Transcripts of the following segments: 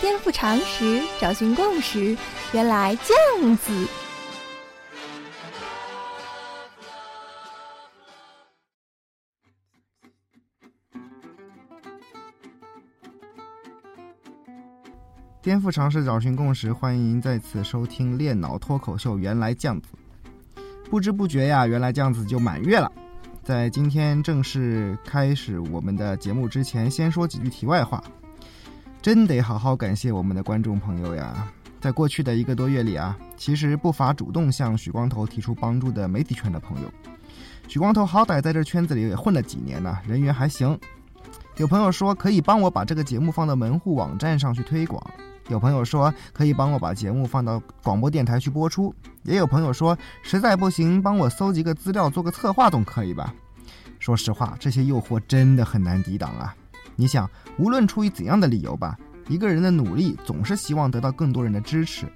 颠覆常识，找寻共识，原来这样子。颠覆常识，找寻共识，欢迎再次收听《练脑脱口秀》。原来酱子，不知不觉呀，原来酱子就满月了。在今天正式开始我们的节目之前，先说几句题外话。真得好好感谢我们的观众朋友呀！在过去的一个多月里啊，其实不乏主动向许光头提出帮助的媒体圈的朋友。许光头好歹在这圈子里也混了几年呢，人缘还行。有朋友说可以帮我把这个节目放到门户网站上去推广。有朋友说可以帮我把节目放到广播电台去播出，也有朋友说实在不行帮我搜集个资料做个策划总可以吧？说实话，这些诱惑真的很难抵挡啊！你想，无论出于怎样的理由吧，一个人的努力总是希望得到更多人的支持。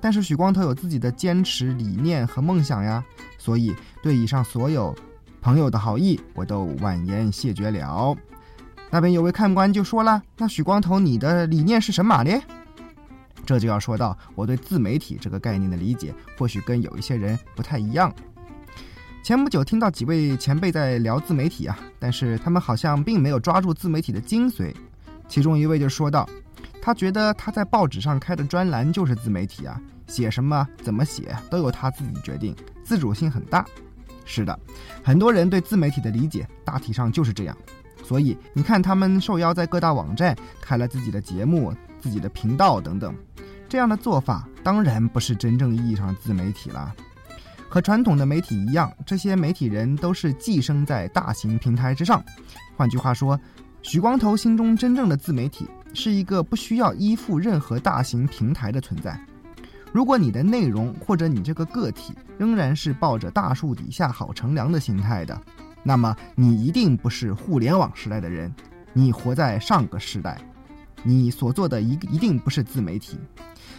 但是许光头有自己的坚持理念和梦想呀，所以对以上所有朋友的好意，我都婉言谢绝了。那边有位看官就说了：“那许光头，你的理念是什么呢？”这就要说到我对自媒体这个概念的理解，或许跟有一些人不太一样。前不久听到几位前辈在聊自媒体啊，但是他们好像并没有抓住自媒体的精髓。其中一位就说道：“他觉得他在报纸上开的专栏就是自媒体啊，写什么怎么写都由他自己决定，自主性很大。”是的，很多人对自媒体的理解大体上就是这样。所以你看，他们受邀在各大网站开了自己的节目。自己的频道等等，这样的做法当然不是真正意义上的自媒体了。和传统的媒体一样，这些媒体人都是寄生在大型平台之上。换句话说，许光头心中真正的自媒体是一个不需要依附任何大型平台的存在。如果你的内容或者你这个个体仍然是抱着大树底下好乘凉的心态的，那么你一定不是互联网时代的人，你活在上个时代。你所做的一一定不是自媒体，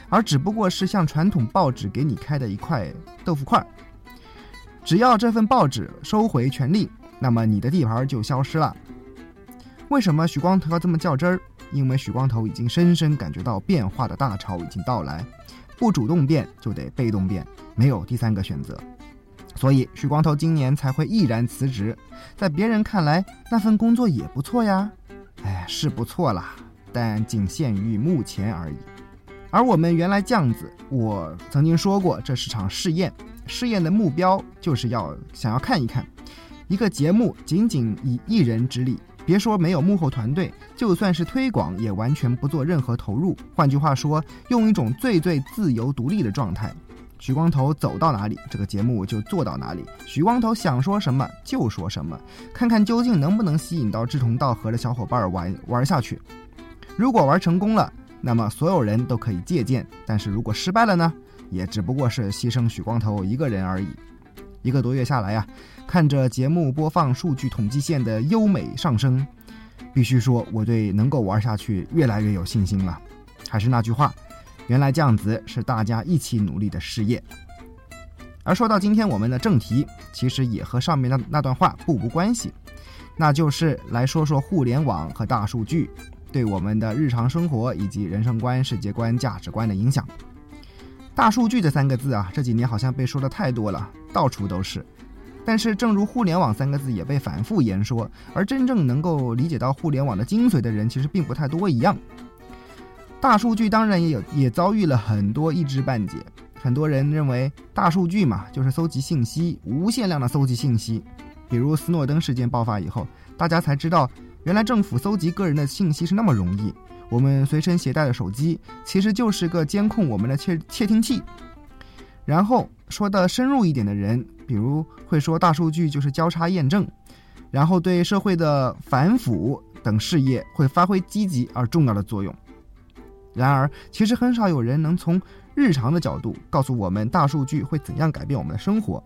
而只不过是像传统报纸给你开的一块豆腐块儿。只要这份报纸收回权利，那么你的地盘就消失了。为什么许光头要这么较真儿？因为许光头已经深深感觉到变化的大潮已经到来，不主动变就得被动变，没有第三个选择。所以许光头今年才会毅然辞职。在别人看来，那份工作也不错呀。哎，是不错啦。但仅限于目前而已，而我们原来酱子，我曾经说过，这是场试验，试验的目标就是要想要看一看，一个节目仅仅以一人之力，别说没有幕后团队，就算是推广也完全不做任何投入。换句话说，用一种最最自由独立的状态，徐光头走到哪里，这个节目就做到哪里，徐光头想说什么就说什么，看看究竟能不能吸引到志同道合的小伙伴玩玩下去。如果玩成功了，那么所有人都可以借鉴；但是如果失败了呢，也只不过是牺牲许光头一个人而已。一个多月下来呀，看着节目播放数据统计线的优美上升，必须说我对能够玩下去越来越有信心了。还是那句话，原来酱子是大家一起努力的事业。而说到今天我们的正题，其实也和上面那那段话不无关系，那就是来说说互联网和大数据。对我们的日常生活以及人生观、世界观、价值观的影响。大数据这三个字啊，这几年好像被说的太多了，到处都是。但是，正如互联网三个字也被反复言说，而真正能够理解到互联网的精髓的人，其实并不太多一样。大数据当然也有，也遭遇了很多一知半解。很多人认为，大数据嘛，就是搜集信息，无限量的搜集信息。比如斯诺登事件爆发以后，大家才知道。原来政府搜集个人的信息是那么容易，我们随身携带的手机其实就是个监控我们的窃窃听器。然后说的深入一点的人，比如会说大数据就是交叉验证，然后对社会的反腐等事业会发挥积极而重要的作用。然而，其实很少有人能从日常的角度告诉我们大数据会怎样改变我们的生活，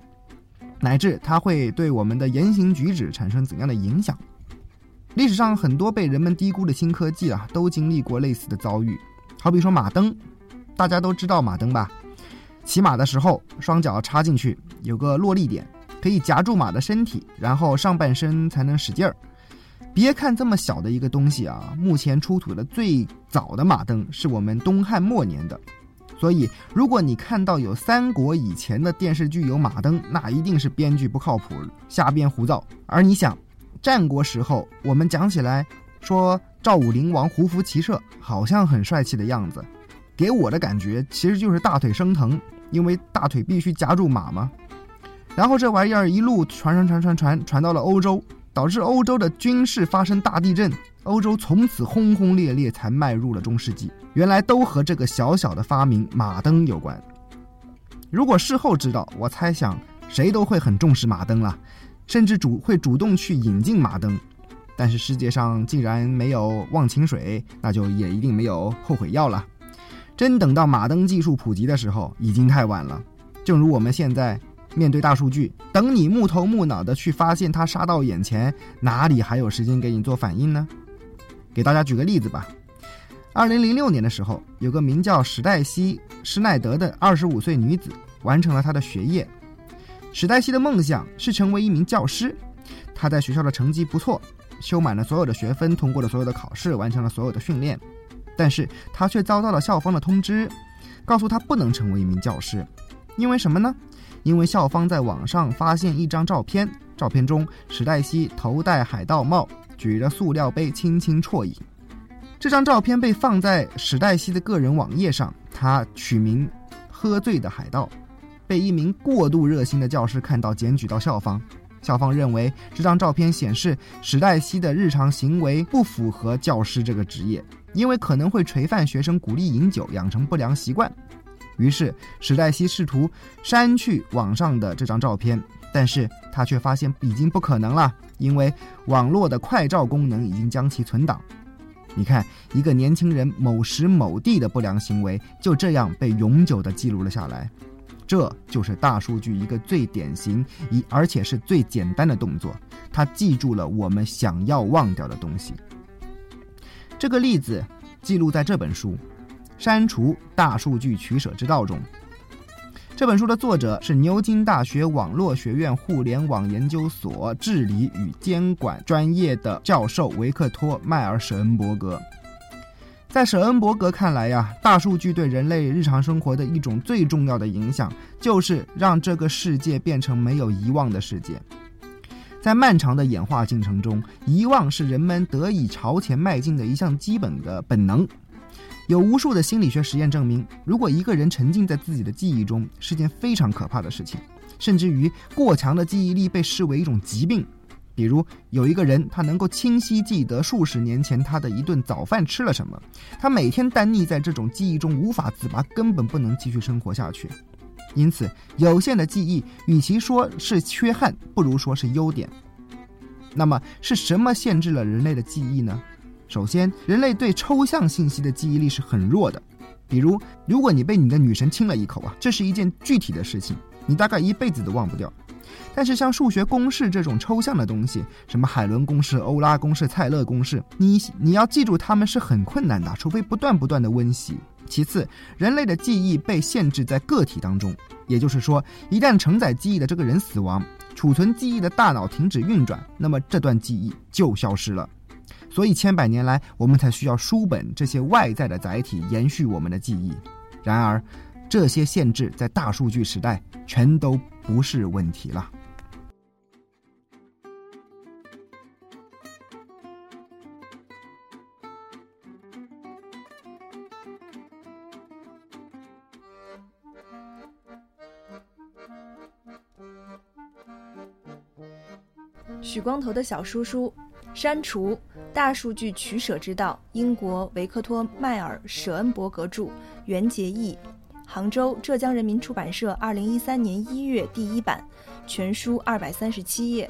乃至它会对我们的言行举止产生怎样的影响。历史上很多被人们低估的新科技啊，都经历过类似的遭遇。好比说马蹬，大家都知道马蹬吧？骑马的时候，双脚插进去，有个落力点，可以夹住马的身体，然后上半身才能使劲儿。别看这么小的一个东西啊，目前出土的最早的马灯是我们东汉末年的。所以，如果你看到有三国以前的电视剧有马灯，那一定是编剧不靠谱，瞎编胡造。而你想，战国时候我们讲起来说赵武灵王胡服骑射，好像很帅气的样子，给我的感觉其实就是大腿生疼，因为大腿必须夹住马嘛。然后这玩意儿一路传传传传传传到了欧洲，导致欧洲的军事发生大地震。欧洲从此轰轰烈烈，才迈入了中世纪。原来都和这个小小的发明马灯有关。如果事后知道，我猜想谁都会很重视马灯了，甚至主会主动去引进马灯。但是世界上既然没有忘情水，那就也一定没有后悔药了。真等到马灯技术普及的时候，已经太晚了。正如我们现在。面对大数据，等你木头木脑的去发现它杀到眼前，哪里还有时间给你做反应呢？给大家举个例子吧。二零零六年的时候，有个名叫史黛西·施耐德的二十五岁女子完成了她的学业。史黛西的梦想是成为一名教师，她在学校的成绩不错，修满了所有的学分，通过了所有的考试，完成了所有的训练。但是她却遭到了校方的通知，告诉她不能成为一名教师，因为什么呢？因为校方在网上发现一张照片，照片中史黛西头戴海盗帽，举着塑料杯，轻轻啜饮。这张照片被放在史黛西的个人网页上，他取名“喝醉的海盗”，被一名过度热心的教师看到，检举到校方。校方认为这张照片显示史黛西的日常行为不符合教师这个职业，因为可能会垂范学生鼓励饮酒，养成不良习惯。于是史黛西试图删去网上的这张照片，但是他却发现已经不可能了，因为网络的快照功能已经将其存档。你看，一个年轻人某时某地的不良行为就这样被永久的记录了下来，这就是大数据一个最典型一而且是最简单的动作，它记住了我们想要忘掉的东西。这个例子记录在这本书。删除大数据取舍之道中，这本书的作者是牛津大学网络学院互联网研究所治理与监管专业的教授维克托·迈尔舍恩伯格。在舍恩伯格看来呀，大数据对人类日常生活的一种最重要的影响，就是让这个世界变成没有遗忘的世界。在漫长的演化进程中，遗忘是人们得以朝前迈进的一项基本的本能。有无数的心理学实验证明，如果一个人沉浸在自己的记忆中，是件非常可怕的事情，甚至于过强的记忆力被视为一种疾病。比如，有一个人，他能够清晰记得数十年前他的一顿早饭吃了什么，他每天单溺在这种记忆中无法自拔，根本不能继续生活下去。因此，有限的记忆与其说是缺憾，不如说是优点。那么，是什么限制了人类的记忆呢？首先，人类对抽象信息的记忆力是很弱的。比如，如果你被你的女神亲了一口啊，这是一件具体的事情，你大概一辈子都忘不掉。但是，像数学公式这种抽象的东西，什么海伦公式、欧拉公式、蔡勒公式，你你要记住它们是很困难的，除非不断不断的温习。其次，人类的记忆被限制在个体当中，也就是说，一旦承载记忆的这个人死亡，储存记忆的大脑停止运转，那么这段记忆就消失了。所以千百年来，我们才需要书本这些外在的载体延续我们的记忆。然而，这些限制在大数据时代全都不是问题了。许光头的小叔叔。删除大数据取舍之道，英国维克托·迈尔·舍恩伯格著，袁杰译，杭州浙江人民出版社二零一三年一月第一版，全书二百三十七页。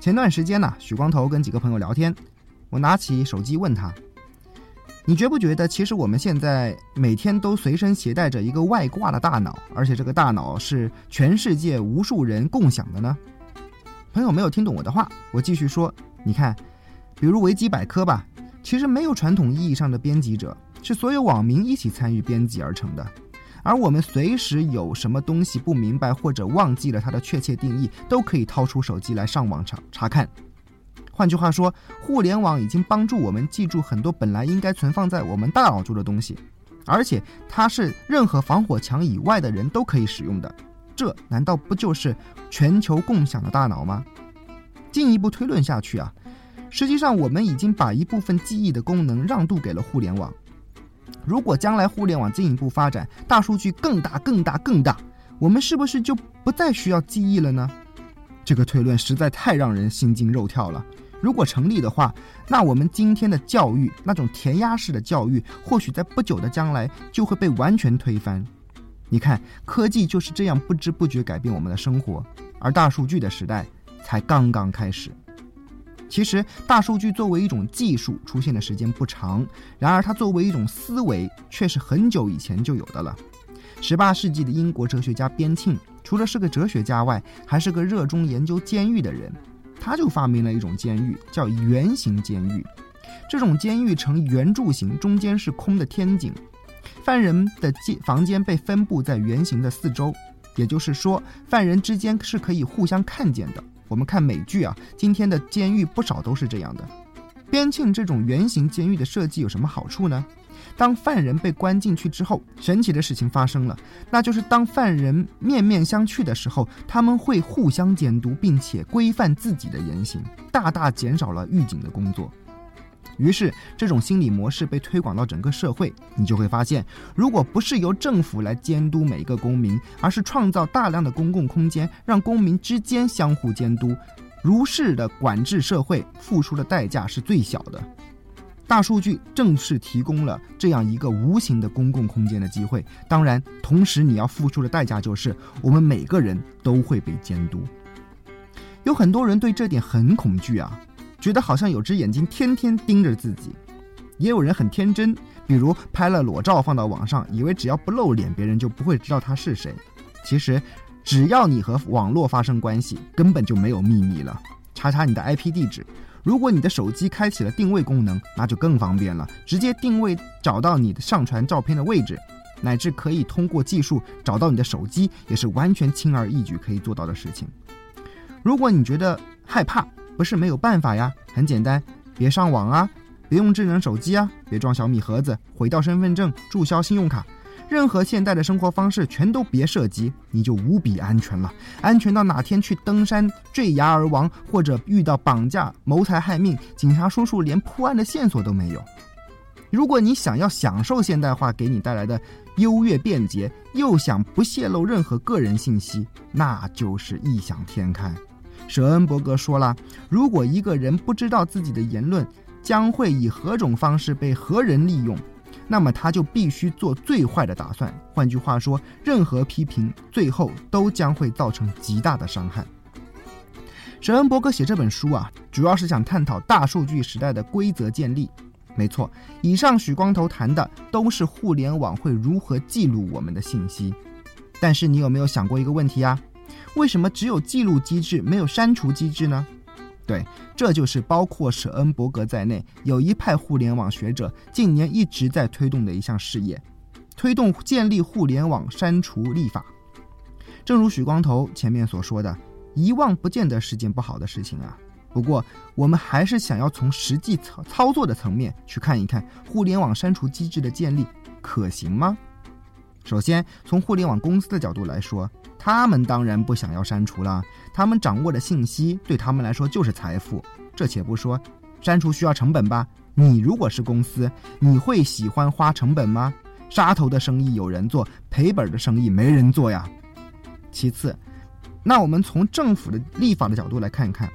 前段时间呢，许光头跟几个朋友聊天，我拿起手机问他：“你觉不觉得，其实我们现在每天都随身携带着一个外挂的大脑，而且这个大脑是全世界无数人共享的呢？”朋友没有听懂我的话，我继续说，你看，比如维基百科吧，其实没有传统意义上的编辑者，是所有网民一起参与编辑而成的。而我们随时有什么东西不明白或者忘记了它的确切定义，都可以掏出手机来上网查查看。换句话说，互联网已经帮助我们记住很多本来应该存放在我们大脑中的东西，而且它是任何防火墙以外的人都可以使用的。这难道不就是全球共享的大脑吗？进一步推论下去啊，实际上我们已经把一部分记忆的功能让渡给了互联网。如果将来互联网进一步发展，大数据更大、更大、更大，我们是不是就不再需要记忆了呢？这个推论实在太让人心惊肉跳了。如果成立的话，那我们今天的教育，那种填鸭式的教育，或许在不久的将来就会被完全推翻。你看，科技就是这样不知不觉改变我们的生活，而大数据的时代才刚刚开始。其实，大数据作为一种技术出现的时间不长，然而它作为一种思维却是很久以前就有的了。十八世纪的英国哲学家边沁，除了是个哲学家外，还是个热衷研究监狱的人。他就发明了一种监狱，叫圆形监狱。这种监狱呈圆柱形，中间是空的天井，犯人的间房间被分布在圆形的四周，也就是说，犯人之间是可以互相看见的。我们看美剧啊，今天的监狱不少都是这样的。边沁这种圆形监狱的设计有什么好处呢？当犯人被关进去之后，神奇的事情发生了，那就是当犯人面面相觑的时候，他们会互相监督，并且规范自己的言行，大大减少了狱警的工作。于是，这种心理模式被推广到整个社会，你就会发现，如果不是由政府来监督每一个公民，而是创造大量的公共空间，让公民之间相互监督，如是的管制社会，付出的代价是最小的。大数据正是提供了这样一个无形的公共空间的机会。当然，同时你要付出的代价就是，我们每个人都会被监督。有很多人对这点很恐惧啊。觉得好像有只眼睛天天盯着自己，也有人很天真，比如拍了裸照放到网上，以为只要不露脸，别人就不会知道他是谁。其实，只要你和网络发生关系，根本就没有秘密了。查查你的 IP 地址，如果你的手机开启了定位功能，那就更方便了，直接定位找到你的上传照片的位置，乃至可以通过技术找到你的手机，也是完全轻而易举可以做到的事情。如果你觉得害怕，不是没有办法呀，很简单，别上网啊，别用智能手机啊，别装小米盒子，毁掉身份证，注销信用卡，任何现代的生活方式全都别涉及，你就无比安全了，安全到哪天去登山坠崖而亡，或者遇到绑架、谋财害命，警察叔叔连破案的线索都没有。如果你想要享受现代化给你带来的优越便捷，又想不泄露任何个人信息，那就是异想天开。舍恩伯格说了：“如果一个人不知道自己的言论将会以何种方式被何人利用，那么他就必须做最坏的打算。换句话说，任何批评最后都将会造成极大的伤害。”舍恩伯格写这本书啊，主要是想探讨大数据时代的规则建立。没错，以上许光头谈的都是互联网会如何记录我们的信息。但是你有没有想过一个问题啊？为什么只有记录机制，没有删除机制呢？对，这就是包括舍恩伯格在内有一派互联网学者近年一直在推动的一项事业，推动建立互联网删除立法。正如许光头前面所说的，遗忘不见得是件不好的事情啊。不过，我们还是想要从实际操操作的层面去看一看，互联网删除机制的建立可行吗？首先，从互联网公司的角度来说。他们当然不想要删除了，他们掌握的信息对他们来说就是财富。这且不说，删除需要成本吧？你如果是公司，你会喜欢花成本吗？杀头的生意有人做，赔本的生意没人做呀。其次，那我们从政府的立法的角度来看一看，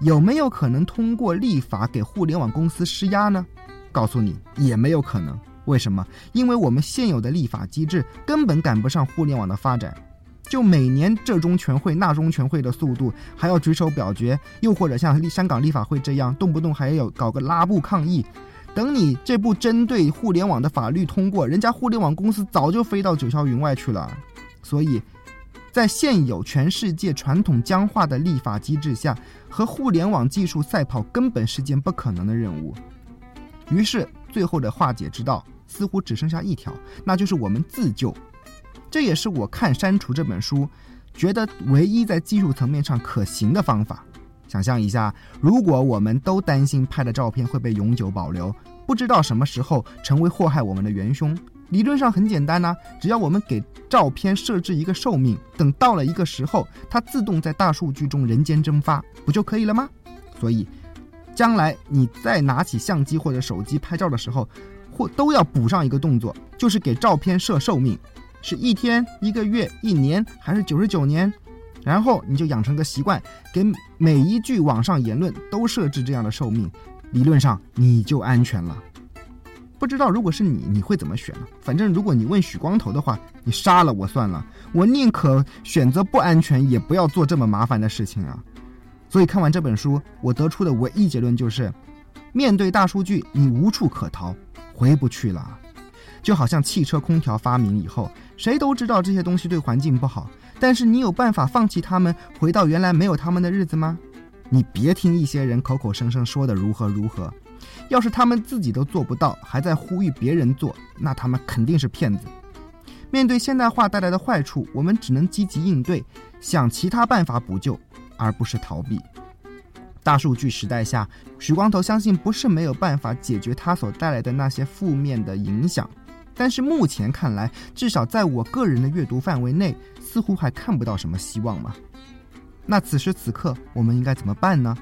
有没有可能通过立法给互联网公司施压呢？告诉你，也没有可能。为什么？因为我们现有的立法机制根本赶不上互联网的发展。就每年这中全会那中全会的速度，还要举手表决，又或者像立香港立法会这样，动不动还要搞个拉布抗议。等你这部针对互联网的法律通过，人家互联网公司早就飞到九霄云外去了。所以，在现有全世界传统僵化的立法机制下，和互联网技术赛跑根本是件不可能的任务。于是，最后的化解之道似乎只剩下一条，那就是我们自救。这也是我看《删除》这本书，觉得唯一在技术层面上可行的方法。想象一下，如果我们都担心拍的照片会被永久保留，不知道什么时候成为祸害我们的元凶。理论上很简单呐，只要我们给照片设置一个寿命，等到了一个时候，它自动在大数据中人间蒸发，不就可以了吗？所以，将来你再拿起相机或者手机拍照的时候，或都要补上一个动作，就是给照片设寿命，是一天、一个月、一年，还是九十九年？然后你就养成个习惯，给每一句网上言论都设置这样的寿命，理论上你就安全了。不知道如果是你，你会怎么选？反正如果你问许光头的话，你杀了我算了，我宁可选择不安全，也不要做这么麻烦的事情啊。所以看完这本书，我得出的唯一结论就是，面对大数据，你无处可逃，回不去了。就好像汽车空调发明以后，谁都知道这些东西对环境不好，但是你有办法放弃它们，回到原来没有它们的日子吗？你别听一些人口口声声说的如何如何。要是他们自己都做不到，还在呼吁别人做，那他们肯定是骗子。面对现代化带来的坏处，我们只能积极应对，想其他办法补救，而不是逃避。大数据时代下，许光头相信不是没有办法解决它所带来的那些负面的影响，但是目前看来，至少在我个人的阅读范围内，似乎还看不到什么希望嘛。那此时此刻，我们应该怎么办呢？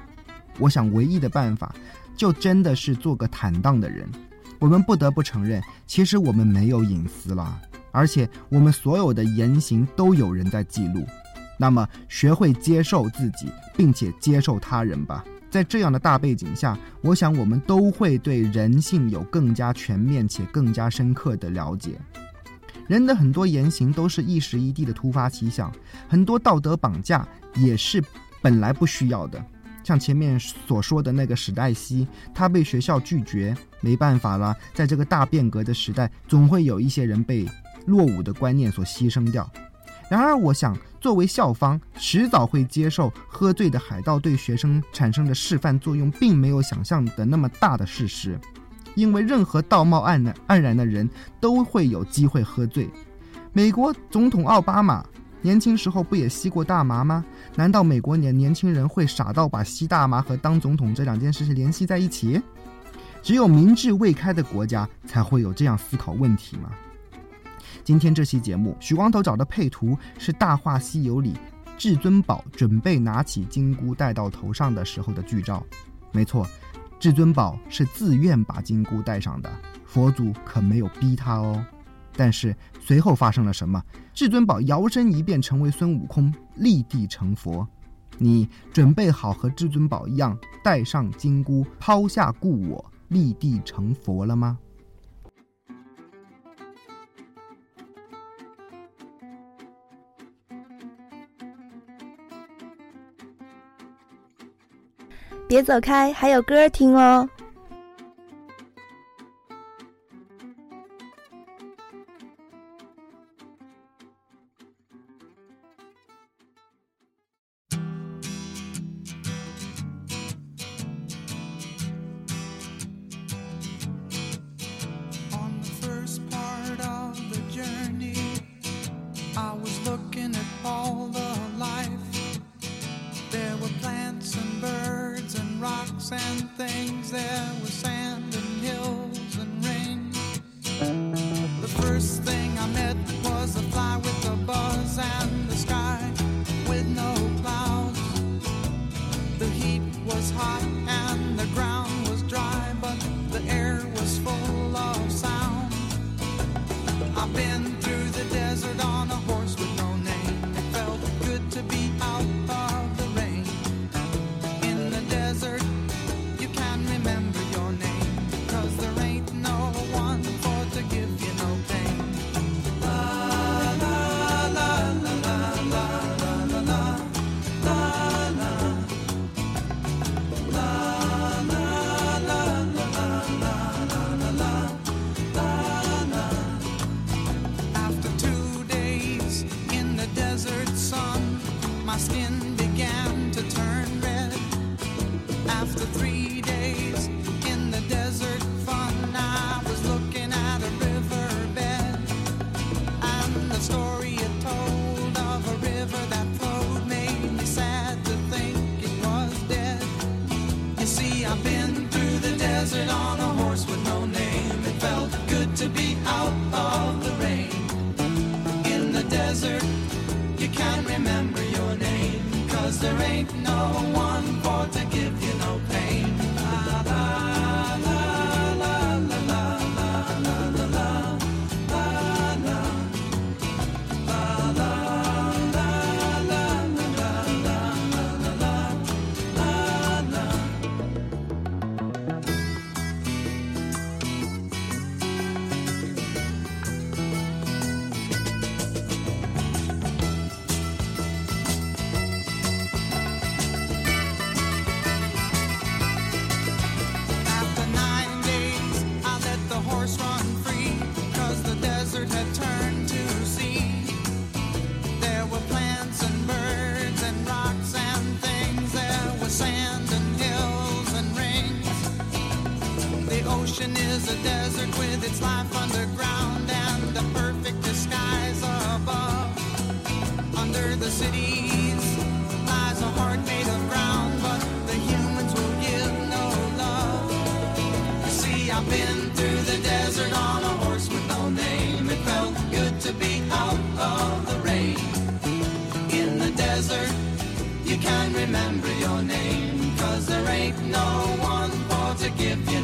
我想，唯一的办法。就真的是做个坦荡的人。我们不得不承认，其实我们没有隐私了，而且我们所有的言行都有人在记录。那么，学会接受自己，并且接受他人吧。在这样的大背景下，我想我们都会对人性有更加全面且更加深刻的了解。人的很多言行都是一时一地的突发奇想，很多道德绑架也是本来不需要的。像前面所说的那个史黛西，她被学校拒绝，没办法了。在这个大变革的时代，总会有一些人被落伍的观念所牺牲掉。然而，我想作为校方，迟早会接受喝醉的海盗对学生产生的示范作用，并没有想象的那么大的事实。因为任何道貌岸然、岸然的人都会有机会喝醉。美国总统奥巴马。年轻时候不也吸过大麻吗？难道美国年年轻人会傻到把吸大麻和当总统这两件事情联系在一起？只有民智未开的国家才会有这样思考问题吗？今天这期节目，许光头找的配图是《大话西游》里至尊宝准备拿起金箍戴到头上的时候的剧照。没错，至尊宝是自愿把金箍戴上的，佛祖可没有逼他哦。但是随后发生了什么？至尊宝摇身一变成为孙悟空，立地成佛。你准备好和至尊宝一样，戴上金箍，抛下故我，立地成佛了吗？别走开，还有歌听哦。Under the cities lies a heart made of ground, but the humans will give no love. You see, I've been through the desert on a horse with no name. It felt good to be out of the rain. In the desert, you can't remember your name, cause there ain't no one for to give you